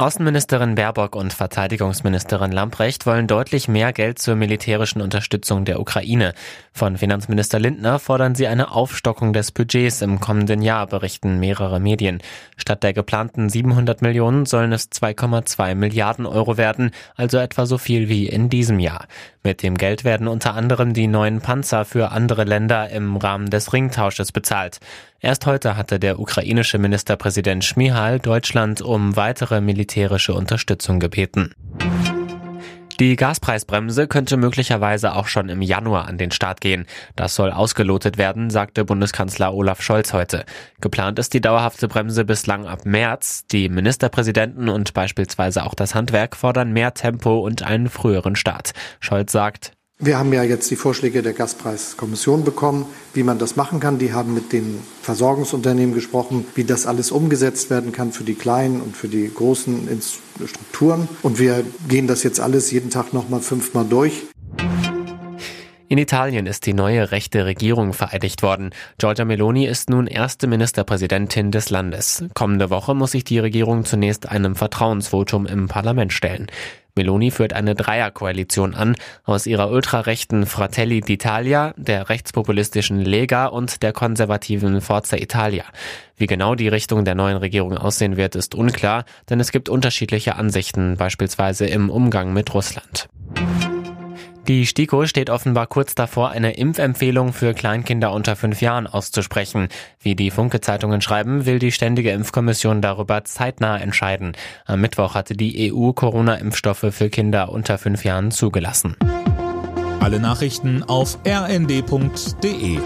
Außenministerin Baerbock und Verteidigungsministerin Lamprecht wollen deutlich mehr Geld zur militärischen Unterstützung der Ukraine. Von Finanzminister Lindner fordern sie eine Aufstockung des Budgets im kommenden Jahr, berichten mehrere Medien. Statt der geplanten 700 Millionen sollen es 2,2 Milliarden Euro werden, also etwa so viel wie in diesem Jahr. Mit dem Geld werden unter anderem die neuen Panzer für andere Länder im Rahmen des Ringtausches bezahlt. Erst heute hatte der ukrainische Ministerpräsident Schmihal Deutschland um weitere militärische Unterstützung gebeten. Die Gaspreisbremse könnte möglicherweise auch schon im Januar an den Start gehen. Das soll ausgelotet werden, sagte Bundeskanzler Olaf Scholz heute. Geplant ist die dauerhafte Bremse bislang ab März. Die Ministerpräsidenten und beispielsweise auch das Handwerk fordern mehr Tempo und einen früheren Start. Scholz sagt, wir haben ja jetzt die Vorschläge der Gaspreiskommission bekommen, wie man das machen kann. Die haben mit den Versorgungsunternehmen gesprochen, wie das alles umgesetzt werden kann für die kleinen und für die großen Strukturen. Und wir gehen das jetzt alles jeden Tag nochmal fünfmal durch. In Italien ist die neue rechte Regierung vereidigt worden. Giorgia Meloni ist nun erste Ministerpräsidentin des Landes. Kommende Woche muss sich die Regierung zunächst einem Vertrauensvotum im Parlament stellen. Meloni führt eine Dreierkoalition an aus ihrer ultrarechten Fratelli d'Italia, der rechtspopulistischen Lega und der konservativen Forza Italia. Wie genau die Richtung der neuen Regierung aussehen wird, ist unklar, denn es gibt unterschiedliche Ansichten, beispielsweise im Umgang mit Russland. Die STIKO steht offenbar kurz davor, eine Impfempfehlung für Kleinkinder unter fünf Jahren auszusprechen. Wie die Funke-Zeitungen schreiben, will die Ständige Impfkommission darüber zeitnah entscheiden. Am Mittwoch hatte die EU Corona-Impfstoffe für Kinder unter fünf Jahren zugelassen. Alle Nachrichten auf rnd.de